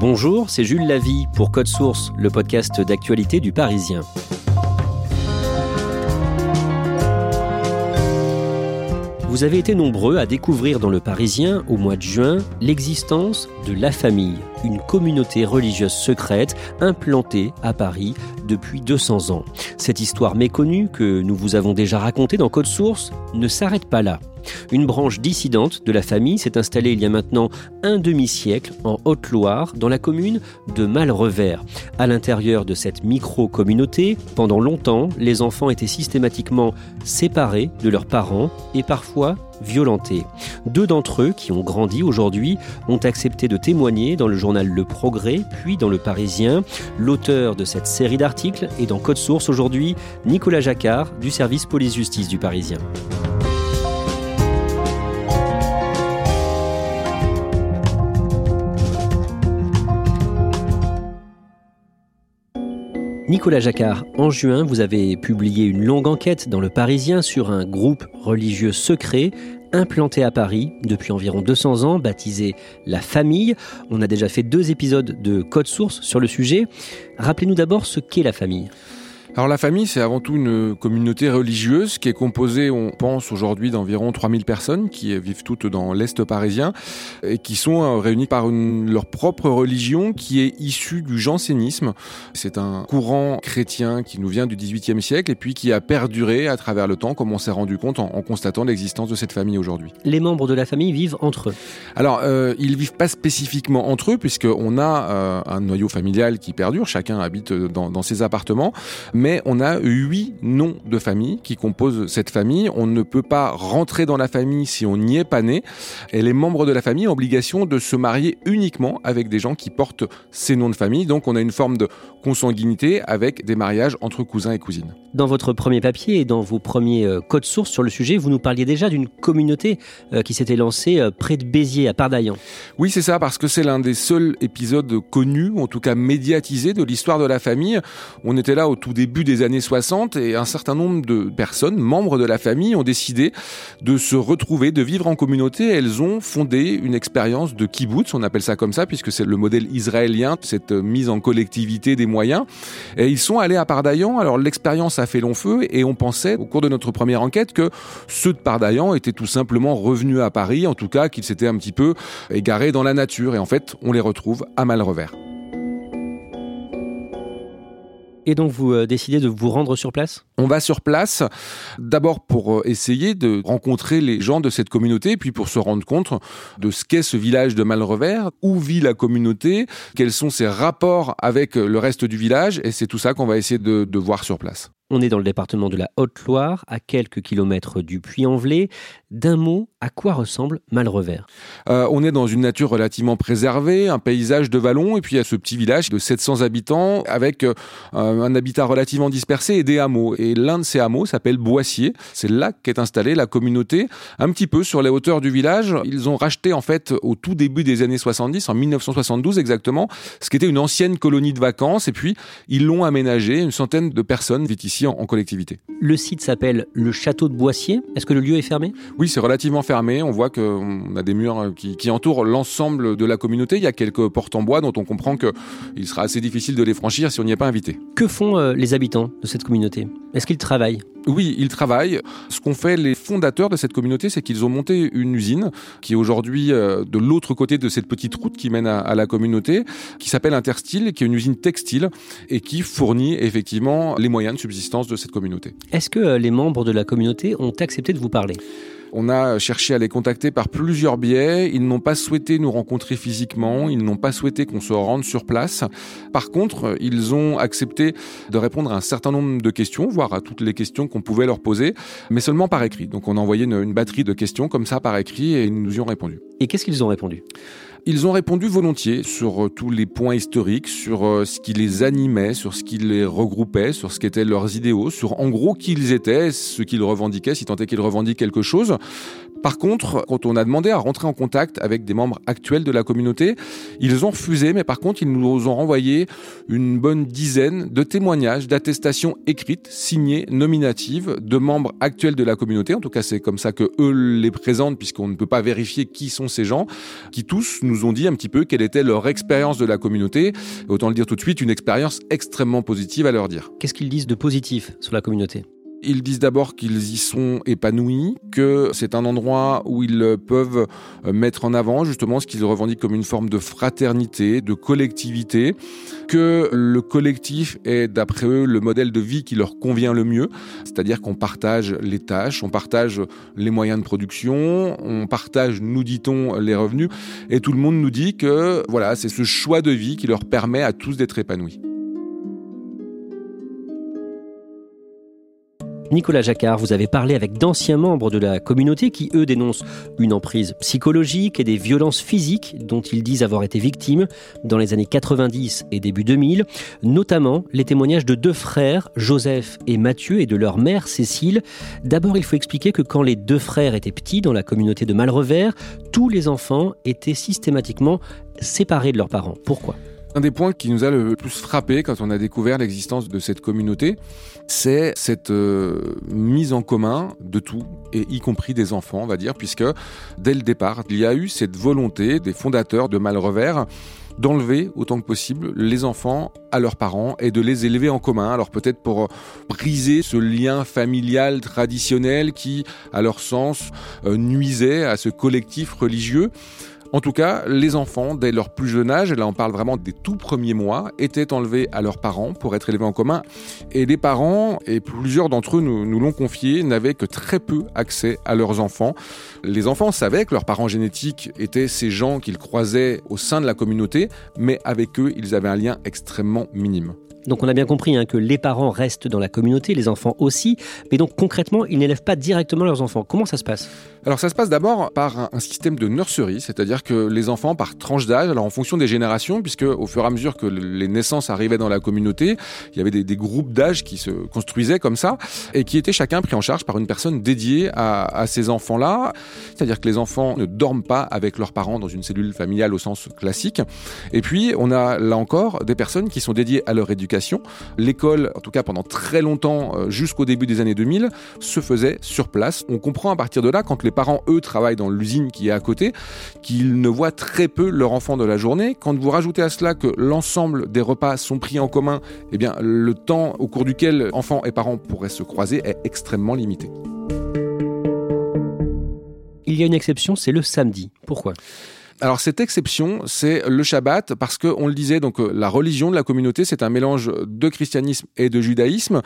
Bonjour, c'est Jules Lavie pour Code Source, le podcast d'actualité du Parisien. Vous avez été nombreux à découvrir dans le Parisien, au mois de juin, l'existence de La Famille, une communauté religieuse secrète implantée à Paris depuis 200 ans. Cette histoire méconnue que nous vous avons déjà racontée dans Code Source ne s'arrête pas là. Une branche dissidente de la famille s'est installée il y a maintenant un demi-siècle en Haute-Loire, dans la commune de Malrevers. À l'intérieur de cette micro-communauté, pendant longtemps, les enfants étaient systématiquement séparés de leurs parents et parfois violentés. Deux d'entre eux, qui ont grandi aujourd'hui, ont accepté de témoigner dans le journal Le Progrès, puis dans Le Parisien. L'auteur de cette série d'articles est dans Code Source aujourd'hui, Nicolas Jacquard, du service police-justice du Parisien. Nicolas Jacquard, en juin, vous avez publié une longue enquête dans Le Parisien sur un groupe religieux secret implanté à Paris depuis environ 200 ans, baptisé La Famille. On a déjà fait deux épisodes de Code Source sur le sujet. Rappelez-nous d'abord ce qu'est la famille. Alors la famille, c'est avant tout une communauté religieuse qui est composée, on pense aujourd'hui, d'environ 3000 personnes qui vivent toutes dans l'Est parisien et qui sont euh, réunies par une, leur propre religion qui est issue du jansénisme. C'est un courant chrétien qui nous vient du XVIIIe siècle et puis qui a perduré à travers le temps, comme on s'est rendu compte en, en constatant l'existence de cette famille aujourd'hui. Les membres de la famille vivent entre eux Alors, euh, ils vivent pas spécifiquement entre eux puisqu'on a euh, un noyau familial qui perdure, chacun habite dans, dans ses appartements, mais on a huit noms de famille qui composent cette famille. On ne peut pas rentrer dans la famille si on n'y est pas né. Et les membres de la famille ont obligation de se marier uniquement avec des gens qui portent ces noms de famille. Donc on a une forme de consanguinité avec des mariages entre cousins et cousines. Dans votre premier papier et dans vos premiers euh, codes sources sur le sujet, vous nous parliez déjà d'une communauté euh, qui s'était lancée euh, près de Béziers, à Pardaillan. Oui, c'est ça, parce que c'est l'un des seuls épisodes connus, en tout cas médiatisés, de l'histoire de la famille. On était là au tout début des années 60 et un certain nombre de personnes, membres de la famille, ont décidé de se retrouver, de vivre en communauté. Elles ont fondé une expérience de kibbutz, on appelle ça comme ça, puisque c'est le modèle israélien, cette mise en collectivité des moyens. Et ils sont allés à Pardaillan. Alors l'expérience a fait long feu et on pensait, au cours de notre première enquête, que ceux de Pardaillan étaient tout simplement revenus à Paris, en tout cas qu'ils s'étaient un petit peu égarés dans la nature. Et en fait, on les retrouve à Malrevers. Et donc vous euh, décidez de vous rendre sur place? On va sur place d'abord pour euh, essayer de rencontrer les gens de cette communauté, puis pour se rendre compte de ce qu'est ce village de Malrevers, où vit la communauté, quels sont ses rapports avec le reste du village, et c'est tout ça qu'on va essayer de, de voir sur place. On est dans le département de la Haute-Loire, à quelques kilomètres du Puy-en-Velay. D'un mot, à quoi ressemble Malrevers? Euh, On est dans une nature relativement préservée, un paysage de vallons, et puis il y a ce petit village de 700 habitants avec euh, un habitat relativement dispersé et des hameaux. Et l'un de ces hameaux s'appelle Boissier. C'est là qu'est installée la communauté, un petit peu sur les hauteurs du village. Ils ont racheté en fait au tout début des années 70, en 1972 exactement, ce qui était une ancienne colonie de vacances, et puis ils l'ont aménagé. Une centaine de personnes vivent ici en, en collectivité. Le site s'appelle le château de Boissier. Est-ce que le lieu est fermé? Oui, c'est relativement fermé. On voit qu'on a des murs qui, qui entourent l'ensemble de la communauté. Il y a quelques portes en bois dont on comprend qu'il sera assez difficile de les franchir si on n'y est pas invité. Que font euh, les habitants de cette communauté? Est-ce qu'ils travaillent? Oui, ils travaillent. Ce qu'ont fait les fondateurs de cette communauté, c'est qu'ils ont monté une usine qui est aujourd'hui euh, de l'autre côté de cette petite route qui mène à, à la communauté, qui s'appelle Interstyle, qui est une usine textile et qui fournit effectivement les moyens de subsistance de cette communauté. Est-ce que euh, les membres de la communauté ont accepté de vous parler? On a cherché à les contacter par plusieurs biais. Ils n'ont pas souhaité nous rencontrer physiquement. Ils n'ont pas souhaité qu'on se rende sur place. Par contre, ils ont accepté de répondre à un certain nombre de questions, voire à toutes les questions qu'on pouvait leur poser, mais seulement par écrit. Donc on a envoyé une, une batterie de questions comme ça par écrit et ils nous y ont répondu. Et qu'est-ce qu'ils ont répondu? Ils ont répondu volontiers sur euh, tous les points historiques, sur euh, ce qui les animait, sur ce qui les regroupait, sur ce qu'étaient leurs idéaux, sur en gros qui ils étaient, ce qu'ils revendiquaient, si tant est qu'ils revendiquent quelque chose. Par contre, quand on a demandé à rentrer en contact avec des membres actuels de la communauté, ils ont refusé, mais par contre, ils nous ont renvoyé une bonne dizaine de témoignages, d'attestations écrites, signées, nominatives de membres actuels de la communauté. En tout cas, c'est comme ça que eux les présentent, puisqu'on ne peut pas vérifier qui sont ces gens, qui tous nous ont dit un petit peu quelle était leur expérience de la communauté. autant le dire tout de suite, une expérience extrêmement positive à leur dire. Qu'est-ce qu'ils disent de positif sur la communauté? Ils disent d'abord qu'ils y sont épanouis, que c'est un endroit où ils peuvent mettre en avant justement ce qu'ils revendiquent comme une forme de fraternité, de collectivité, que le collectif est d'après eux le modèle de vie qui leur convient le mieux, c'est-à-dire qu'on partage les tâches, on partage les moyens de production, on partage, nous dit-on, les revenus, et tout le monde nous dit que voilà, c'est ce choix de vie qui leur permet à tous d'être épanouis. Nicolas Jacquard, vous avez parlé avec d'anciens membres de la communauté qui, eux, dénoncent une emprise psychologique et des violences physiques dont ils disent avoir été victimes dans les années 90 et début 2000, notamment les témoignages de deux frères, Joseph et Mathieu, et de leur mère, Cécile. D'abord, il faut expliquer que quand les deux frères étaient petits dans la communauté de Malrevers, tous les enfants étaient systématiquement séparés de leurs parents. Pourquoi? Un des points qui nous a le plus frappé quand on a découvert l'existence de cette communauté, c'est cette euh, mise en commun de tout, et y compris des enfants, on va dire, puisque dès le départ, il y a eu cette volonté des fondateurs de Malrevers d'enlever autant que possible les enfants à leurs parents et de les élever en commun. Alors peut-être pour briser ce lien familial traditionnel qui, à leur sens, euh, nuisait à ce collectif religieux. En tout cas, les enfants, dès leur plus jeune âge, là on parle vraiment des tout premiers mois, étaient enlevés à leurs parents pour être élevés en commun. Et les parents, et plusieurs d'entre eux nous, l'ont confié, n'avaient que très peu accès à leurs enfants. Les enfants savaient que leurs parents génétiques étaient ces gens qu'ils croisaient au sein de la communauté, mais avec eux, ils avaient un lien extrêmement minime. Donc on a bien compris hein, que les parents restent dans la communauté, les enfants aussi, mais donc concrètement, ils n'élèvent pas directement leurs enfants. Comment ça se passe? Alors ça se passe d'abord par un système de nurserie, c'est-à-dire que les enfants par tranche d'âge, alors en fonction des générations, puisque au fur et à mesure que les naissances arrivaient dans la communauté, il y avait des, groupes d'âge qui se construisaient comme ça et qui étaient chacun pris en charge par une personne dédiée à, à ces enfants-là. C'est-à-dire que les enfants ne dorment pas avec leurs parents dans une cellule familiale au sens classique. Et puis on a là encore des personnes qui sont dédiées à leur éducation L'école, en tout cas pendant très longtemps, euh, jusqu'au début des années 2000, se faisait sur place. On comprend à partir de là, quand les parents, eux, travaillent dans l'usine qui est à côté, qu'ils ne voient très peu leur enfant de la journée. Quand vous rajoutez à cela que l'ensemble des repas sont pris en commun, eh bien, le temps au cours duquel enfants et parents pourraient se croiser est extrêmement limité. Il y a une exception, c'est le samedi. Pourquoi? Alors cette exception, c'est le Shabbat, parce que on le disait, donc euh, la religion de la communauté, c'est un mélange de christianisme et de judaïsme.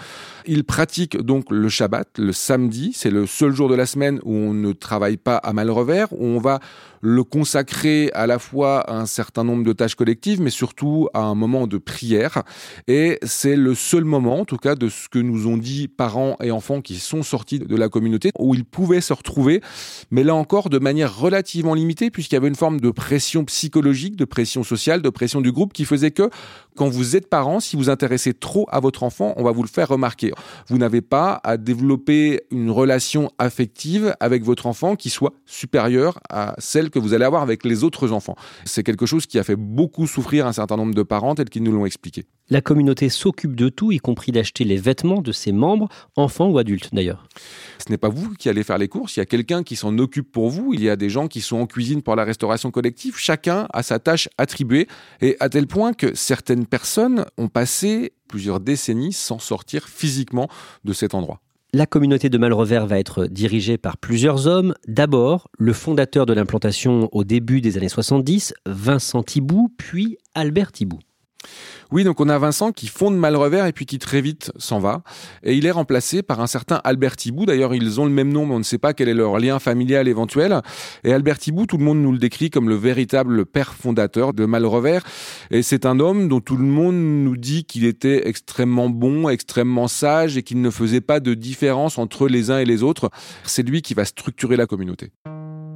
Ils pratiquent donc le Shabbat, le samedi, c'est le seul jour de la semaine où on ne travaille pas à mal revers, où on va le consacrer à la fois à un certain nombre de tâches collectives, mais surtout à un moment de prière. Et c'est le seul moment, en tout cas, de ce que nous ont dit parents et enfants qui sont sortis de la communauté, où ils pouvaient se retrouver, mais là encore de manière relativement limitée, puisqu'il y avait une forme de pression psychologique, de pression sociale, de pression du groupe qui faisait que quand vous êtes parent, si vous intéressez trop à votre enfant, on va vous le faire remarquer. Vous n'avez pas à développer une relation affective avec votre enfant qui soit supérieure à celle que vous allez avoir avec les autres enfants. C'est quelque chose qui a fait beaucoup souffrir un certain nombre de parents tels qu'ils nous l'ont expliqué. La communauté s'occupe de tout, y compris d'acheter les vêtements de ses membres, enfants ou adultes d'ailleurs. Ce n'est pas vous qui allez faire les courses, il y a quelqu'un qui s'en occupe pour vous, il y a des gens qui sont en cuisine pour la restauration collective, chacun a sa tâche attribuée, et à tel point que certaines personnes ont passé plusieurs décennies sans sortir physiquement de cet endroit. La communauté de Malrevers va être dirigée par plusieurs hommes. D'abord, le fondateur de l'implantation au début des années 70, Vincent Thibout, puis Albert Thibout. Oui, donc on a Vincent qui fonde Malrevers et puis qui très vite s'en va. Et il est remplacé par un certain Albert Thibou. D'ailleurs, ils ont le même nom, mais on ne sait pas quel est leur lien familial éventuel. Et Albert Thibou, tout le monde nous le décrit comme le véritable père fondateur de Malrevers. Et c'est un homme dont tout le monde nous dit qu'il était extrêmement bon, extrêmement sage et qu'il ne faisait pas de différence entre les uns et les autres. C'est lui qui va structurer la communauté.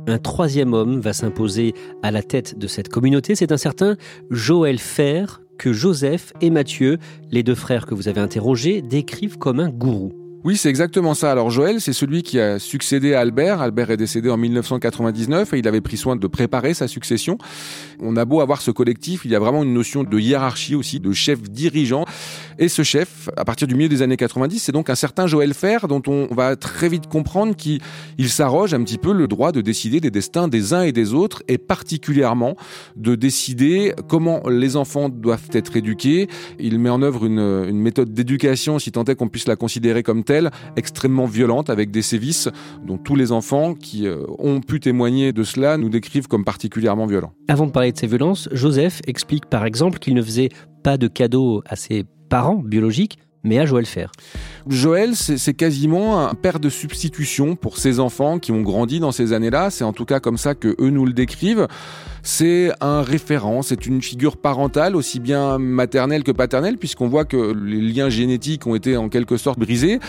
Un troisième homme va s'imposer à la tête de cette communauté, c'est un certain Joël Fer, que Joseph et Mathieu, les deux frères que vous avez interrogés, décrivent comme un gourou. Oui, c'est exactement ça. Alors Joël, c'est celui qui a succédé à Albert. Albert est décédé en 1999 et il avait pris soin de préparer sa succession. On a beau avoir ce collectif, il y a vraiment une notion de hiérarchie aussi, de chef dirigeant. Et ce chef, à partir du milieu des années 90, c'est donc un certain Joël Fer dont on va très vite comprendre qu'il s'arroge un petit peu le droit de décider des destins des uns et des autres et particulièrement de décider comment les enfants doivent être éduqués. Il met en œuvre une, une méthode d'éducation, si tant est qu'on puisse la considérer comme telle extrêmement violente avec des sévices dont tous les enfants qui euh, ont pu témoigner de cela nous décrivent comme particulièrement violents. Avant de parler de ces violences, Joseph explique par exemple qu'il ne faisait pas de cadeaux à ses parents biologiques, mais à Joël Fer. Joël, c'est quasiment un père de substitution pour ses enfants qui ont grandi dans ces années-là. C'est en tout cas comme ça que eux nous le décrivent c'est un référent, c'est une figure parentale, aussi bien maternelle que paternelle, puisqu'on voit que les liens génétiques ont été en quelque sorte brisés.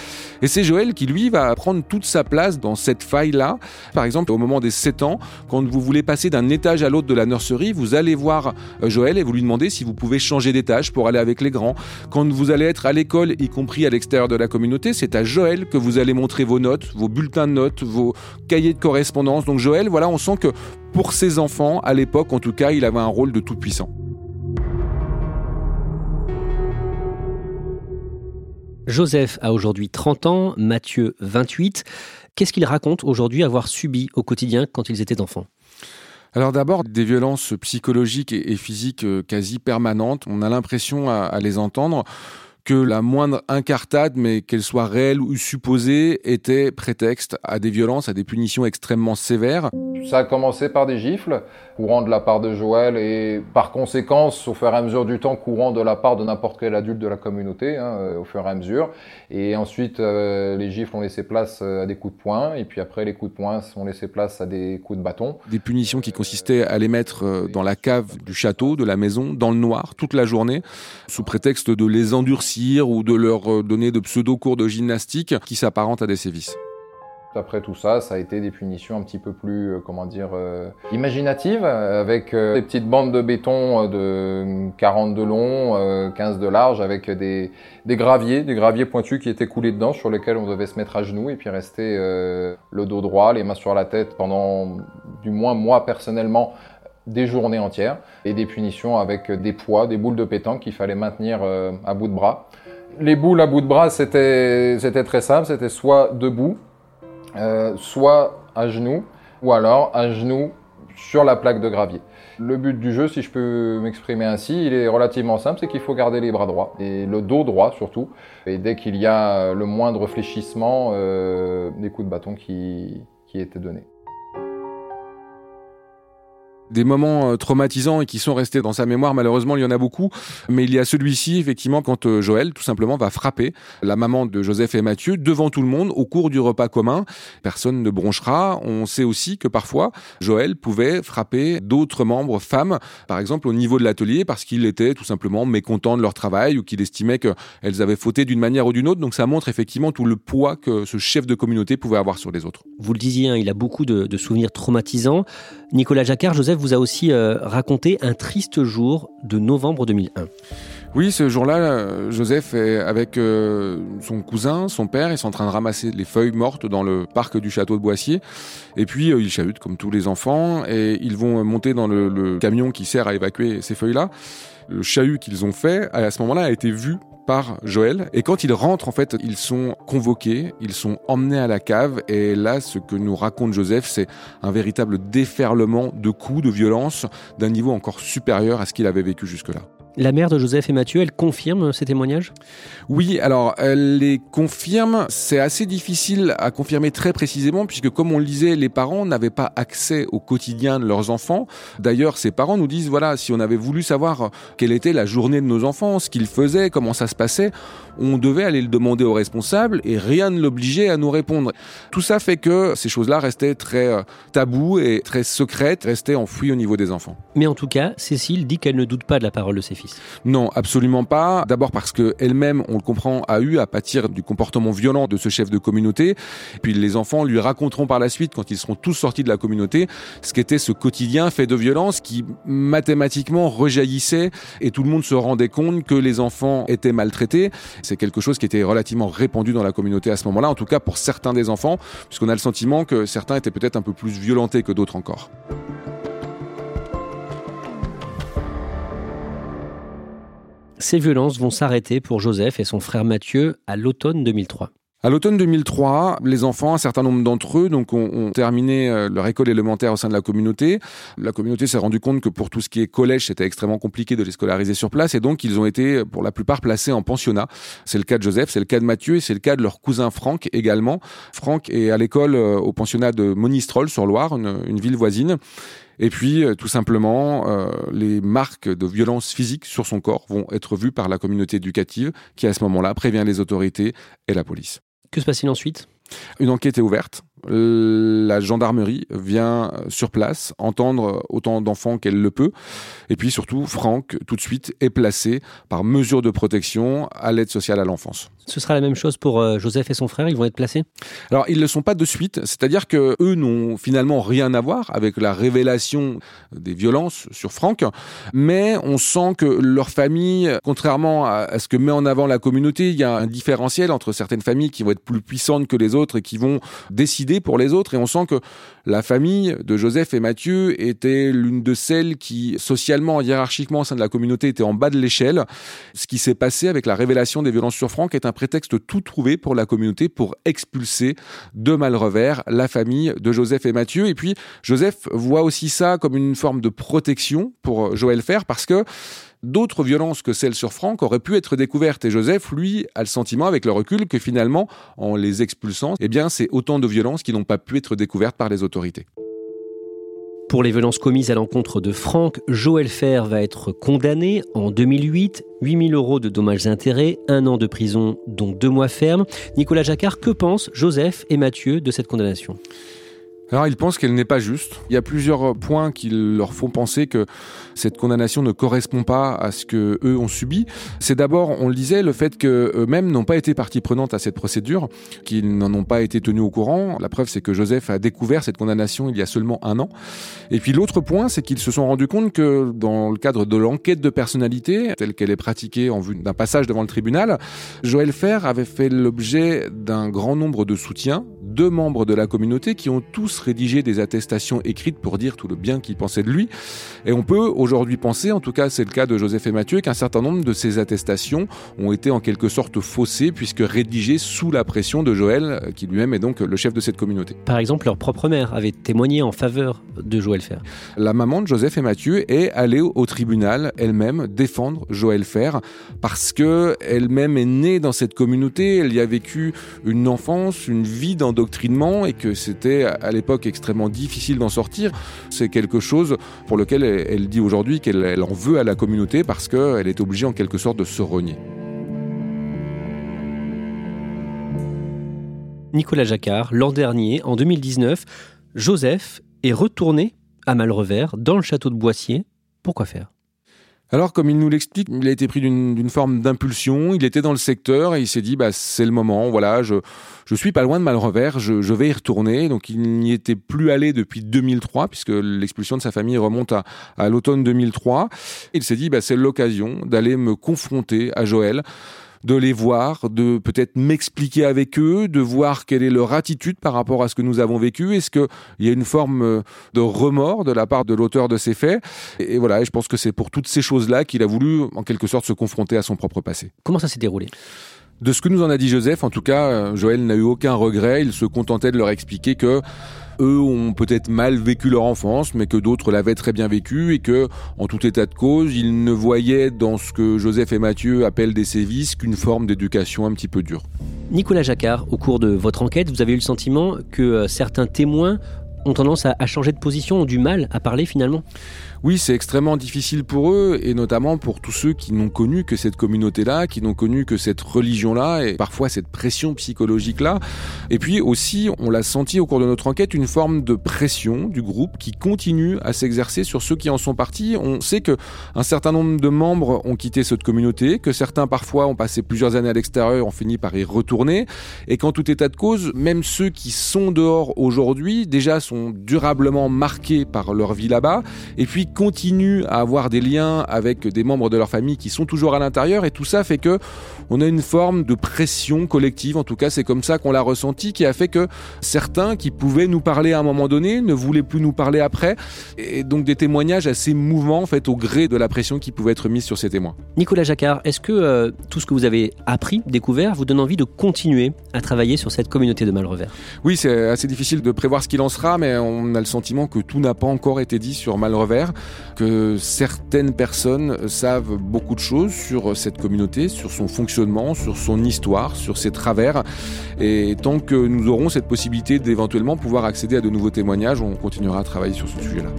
Et c'est Joël qui, lui, va prendre toute sa place dans cette faille-là. Par exemple, au moment des 7 ans, quand vous voulez passer d'un étage à l'autre de la nurserie, vous allez voir euh, Joël et vous lui demandez si vous pouvez changer d'étage pour aller avec les grands. Quand vous allez être à l'école, y compris à l'extérieur de la communauté, c'est à Joël que vous allez montrer vos notes, vos bulletins de notes, vos cahiers de correspondance. Donc Joël, voilà, on sent que pour ses enfants, à l'époque en tout cas, il avait un rôle de tout-puissant. Joseph a aujourd'hui 30 ans, Mathieu 28. Qu'est-ce qu'il raconte aujourd'hui avoir subi au quotidien quand ils étaient enfants? Alors d'abord, des violences psychologiques et physiques euh, quasi permanentes. On a l'impression à, les entendre que la moindre incartade, mais qu'elle soit réelle ou supposée, était prétexte à des violences, à des punitions extrêmement sévères. Ça a commencé par des gifles, courant de la part de Joël et par conséquence, au fur et à mesure du temps, courant de la part de n'importe quel adulte de la communauté, hein, euh, au fur et à mesure. Et ensuite, euh, les gifles ont laissé place euh, à des coups de poing, et puis après, les coups de poing ont laissé place à des coups de bâton. Des punitions qui consistaient à les mettre dans la cave du château, de la maison, dans le noir, toute la journée, sous prétexte de les endurcir ou de leur euh, donner de pseudo-cours de gymnastique qui s'apparentent à des sévices. Après tout ça, ça a été des punitions un petit peu plus, euh, comment dire, euh, imaginatives, avec des petites bandes de béton de 40 de long, 15 de large, avec des, graviers, des graviers pointus qui étaient coulés dedans, sur lesquels on devait se mettre à genoux et puis rester le dos droit, les mains sur la tête pendant, du moins moi personnellement, des journées entières et des punitions avec des poids, des boules de pétanque qu'il fallait maintenir euh, à bout de bras. Les boules à bout de bras, c'était très simple, c'était soit debout, euh, soit à genoux, ou alors à genoux sur la plaque de gravier. Le but du jeu, si je peux m'exprimer ainsi, il est relativement simple, c'est qu'il faut garder les bras droits et le dos droit surtout. Et dès qu'il y a le moindre fléchissement, euh, des coups de bâton qui, qui étaient donnés des moments euh, traumatisants et qui sont restés dans sa mémoire. Malheureusement, il y en a beaucoup. Mais il y a celui-ci, effectivement, quand euh, Joël, tout simplement, va frapper la maman de Joseph et Mathieu devant tout le monde au cours du repas commun. Personne ne bronchera. On sait aussi que parfois, Joël pouvait frapper d'autres membres femmes, par exemple au niveau de l'atelier, parce qu'il était tout simplement mécontent de leur travail ou qu'il estimait qu'elles avaient fauté d'une manière ou d'une autre. Donc ça montre effectivement tout le poids que ce chef de communauté pouvait avoir sur les autres. Vous le disiez, hein, il a beaucoup de, de souvenirs traumatisants. Nicolas Jacquard, Joseph vous a aussi euh, raconté un triste jour de novembre 2001. Oui, ce jour-là, Joseph est avec euh, son cousin, son père, ils sont en train de ramasser les feuilles mortes dans le parc du château de Boissier. Et puis, euh, ils chahutent comme tous les enfants et ils vont monter dans le, le camion qui sert à évacuer ces feuilles-là. Le chahut qu'ils ont fait, à ce moment-là, a été vu par Joël. Et quand ils rentrent, en fait, ils sont convoqués, ils sont emmenés à la cave. Et là, ce que nous raconte Joseph, c'est un véritable déferlement de coups, de violence, d'un niveau encore supérieur à ce qu'il avait vécu jusque-là. La mère de Joseph et Mathieu, elle confirme ces témoignages? Oui, alors elle les confirme. C'est assez difficile à confirmer très précisément puisque comme on le disait, les parents n'avaient pas accès au quotidien de leurs enfants. D'ailleurs, ces parents nous disent, voilà, si on avait voulu savoir quelle était la journée de nos enfants, ce qu'ils faisaient, comment ça se passait, on devait aller le demander aux responsables et rien ne l'obligeait à nous répondre. Tout ça fait que ces choses-là restaient très euh, taboues et très secrètes, restaient enfouies au niveau des enfants. Mais en tout cas, Cécile dit qu'elle ne doute pas de la parole de ses fils. Non, absolument pas. D'abord parce que elle-même, on le comprend, a eu à pâtir du comportement violent de ce chef de communauté. Puis les enfants lui raconteront par la suite, quand ils seront tous sortis de la communauté, ce qu'était ce quotidien fait de violence qui mathématiquement rejaillissait et tout le monde se rendait compte que les enfants étaient maltraités. C'est quelque chose qui était relativement répandu dans la communauté à ce moment-là, en tout cas pour certains des enfants, puisqu'on a le sentiment que certains étaient peut-être un peu plus violentés que d'autres encore. Ces violences vont s'arrêter pour Joseph et son frère Mathieu à l'automne 2003. À l'automne 2003, les enfants, un certain nombre d'entre eux, donc, ont, terminé euh, leur école élémentaire au sein de la communauté. La communauté s'est rendue compte que pour tout ce qui est collège, c'était extrêmement compliqué de les scolariser sur place, et donc ils ont été, pour la plupart, placés en pensionnat. C'est le cas de Joseph, c'est le cas de Mathieu, et c'est le cas de leur cousin Franck également. Franck est à l'école euh, au pensionnat de Monistrol sur Loire, une, une ville voisine. Et puis, euh, tout simplement, euh, les marques de violence physique sur son corps vont être vues par la communauté éducative qui, à ce moment-là, prévient les autorités et la police. Que se passe-t-il ensuite? Une enquête est ouverte. La gendarmerie vient sur place entendre autant d'enfants qu'elle le peut. Et puis surtout, Franck, tout de suite, est placé par mesure de protection à l'aide sociale à l'enfance. Ce sera la même chose pour euh, Joseph et son frère, ils vont être placés? Alors, ils ne le sont pas de suite, c'est-à-dire que eux n'ont finalement rien à voir avec la révélation des violences sur Franck, mais on sent que leur famille, contrairement à ce que met en avant la communauté, il y a un différentiel entre certaines familles qui vont être plus puissantes que les autres et qui vont décider pour les autres, et on sent que la famille de Joseph et Mathieu était l'une de celles qui, socialement, hiérarchiquement, au sein de la communauté, était en bas de l'échelle. Ce qui s'est passé avec la révélation des violences sur Franck est un prétexte tout trouvé pour la communauté pour expulser de Malrevers la famille de Joseph et Mathieu. Et puis, Joseph voit aussi ça comme une forme de protection pour Joël Fer parce que d'autres violences que celles sur Franck auraient pu être découvertes. Et Joseph, lui, a le sentiment, avec le recul, que finalement, en les expulsant, eh bien, c'est autant de violences qui n'ont pas pu être découvertes par les autorités. Pour les violences commises à l'encontre de Franck, Joël Fer va être condamné en 2008, 8000 euros de dommages-intérêts, un an de prison, dont deux mois ferme. Nicolas Jacquard, que pensent Joseph et Mathieu de cette condamnation? Alors ils pensent qu'elle n'est pas juste. Il y a plusieurs points qui leur font penser que cette condamnation ne correspond pas à ce que eux ont subi. C'est d'abord, on le disait, le fait que eux-mêmes n'ont pas été partie prenante à cette procédure, qu'ils n'en ont pas été tenus au courant. La preuve, c'est que Joseph a découvert cette condamnation il y a seulement un an. Et puis l'autre point, c'est qu'ils se sont rendus compte que dans le cadre de l'enquête de personnalité, telle qu'elle est pratiquée en vue d'un passage devant le tribunal, Joël Fer avait fait l'objet d'un grand nombre de soutiens, deux membres de la communauté qui ont tous rédiger des attestations écrites pour dire tout le bien qu'ils pensaient de lui. Et on peut aujourd'hui penser, en tout cas c'est le cas de Joseph et Mathieu, qu'un certain nombre de ces attestations ont été en quelque sorte faussées puisque rédigées sous la pression de Joël, qui lui-même est donc le chef de cette communauté. Par exemple, leur propre mère avait témoigné en faveur de Joël Fer. La maman de Joseph et Mathieu est allée au tribunal elle-même défendre Joël Fer parce que elle-même est née dans cette communauté, elle y a vécu une enfance, une vie et que c'était à l'époque extrêmement difficile d'en sortir. C'est quelque chose pour lequel elle, dit aujourd'hui qu'elle en veut à la communauté parce qu'elle est obligée en quelque sorte de se renier. Nicolas Jacquard, l'an dernier, en 2019, Joseph est retourné à Malrevers, dans le château de Boissier. Pourquoi faire? Alors, comme il nous l'explique, il a été pris d'une forme d'impulsion. Il était dans le secteur et il s'est dit, bah, c'est le moment. Voilà, je, je suis pas loin de Malrevers, je, je vais y retourner. Donc, il n'y était plus allé depuis 2003, puisque l'expulsion de sa famille remonte à, à l'automne 2003. Il s'est dit, bah, c'est l'occasion d'aller me confronter à Joël de les voir, de peut-être m'expliquer avec eux, de voir quelle est leur attitude par rapport à ce que nous avons vécu. Est-ce qu'il y a une forme euh, de remords de la part de l'auteur de ces faits? Et, voilà, et je pense que c'est pour toutes ces choses-là qu'il a voulu, en quelque sorte, se confronter à son propre passé. Comment ça s'est déroulé? De ce que nous en a dit Joseph, en tout cas, euh, Joël n'a eu aucun regret. Il se contentait de leur expliquer que eux ont peut-être mal vécu leur enfance, mais que d'autres l'avaient très bien vécu et que, en tout état de cause, ils ne voyaient dans ce que Joseph et Mathieu appellent des sévices qu'une forme d'éducation un petit peu dure. Nicolas Jacquard, au cours de votre enquête, vous avez eu le sentiment que euh, certains témoins ont tendance à, changer de position, ont du mal à parler finalement? Oui, c'est extrêmement difficile pour eux, et notamment pour tous ceux qui n'ont connu que cette communauté-là, qui n'ont connu que cette religion-là, et parfois cette pression psychologique-là. Et puis aussi, on l'a senti au cours de notre enquête, une forme de pression du groupe qui continue à s'exercer sur ceux qui en sont partis. On sait que un certain nombre de membres ont quitté cette communauté, que certains parfois ont passé plusieurs années à l'extérieur, ont fini par y retourner, et qu'en tout état de cause, même ceux qui sont dehors aujourd'hui, déjà sont durablement marqués par leur vie là-bas, et puis continuent à avoir des liens avec des membres de leur famille qui sont toujours à l'intérieur. Et tout ça fait que on a une forme de pression collective, en tout cas c'est comme ça qu'on l'a ressenti, qui a fait que certains qui pouvaient nous parler à un moment donné ne voulaient plus nous parler après, et donc des témoignages assez mouvants en fait au gré de la pression qui pouvait être mise sur ces témoins. Nicolas Jacquard, est-ce que euh, tout ce que vous avez appris, découvert, vous donne envie de continuer à travailler sur cette communauté de Malrevers Oui, c'est assez difficile de prévoir ce qu'il en sera, mais on a le sentiment que tout n'a pas encore été dit sur Malrevers que certaines personnes savent beaucoup de choses sur cette communauté, sur son fonctionnement, sur son histoire, sur ses travers. Et tant que nous aurons cette possibilité d'éventuellement pouvoir accéder à de nouveaux témoignages, on continuera à travailler sur ce sujet-là.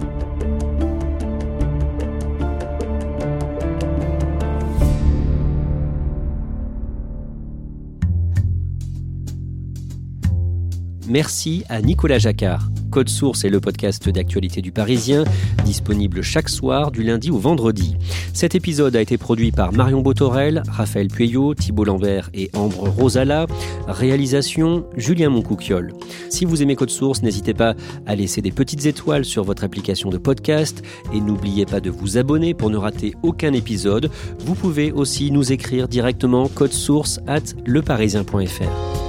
Merci à Nicolas Jacquard. Code Source est le podcast d'actualité du Parisien, disponible chaque soir du lundi au vendredi. Cet épisode a été produit par Marion Botorel, Raphaël Pueyo, Thibault Lambert et Ambre Rosala. Réalisation Julien Moncouquiol. Si vous aimez Code Source, n'hésitez pas à laisser des petites étoiles sur votre application de podcast et n'oubliez pas de vous abonner pour ne rater aucun épisode. Vous pouvez aussi nous écrire directement code source at leparisien.fr.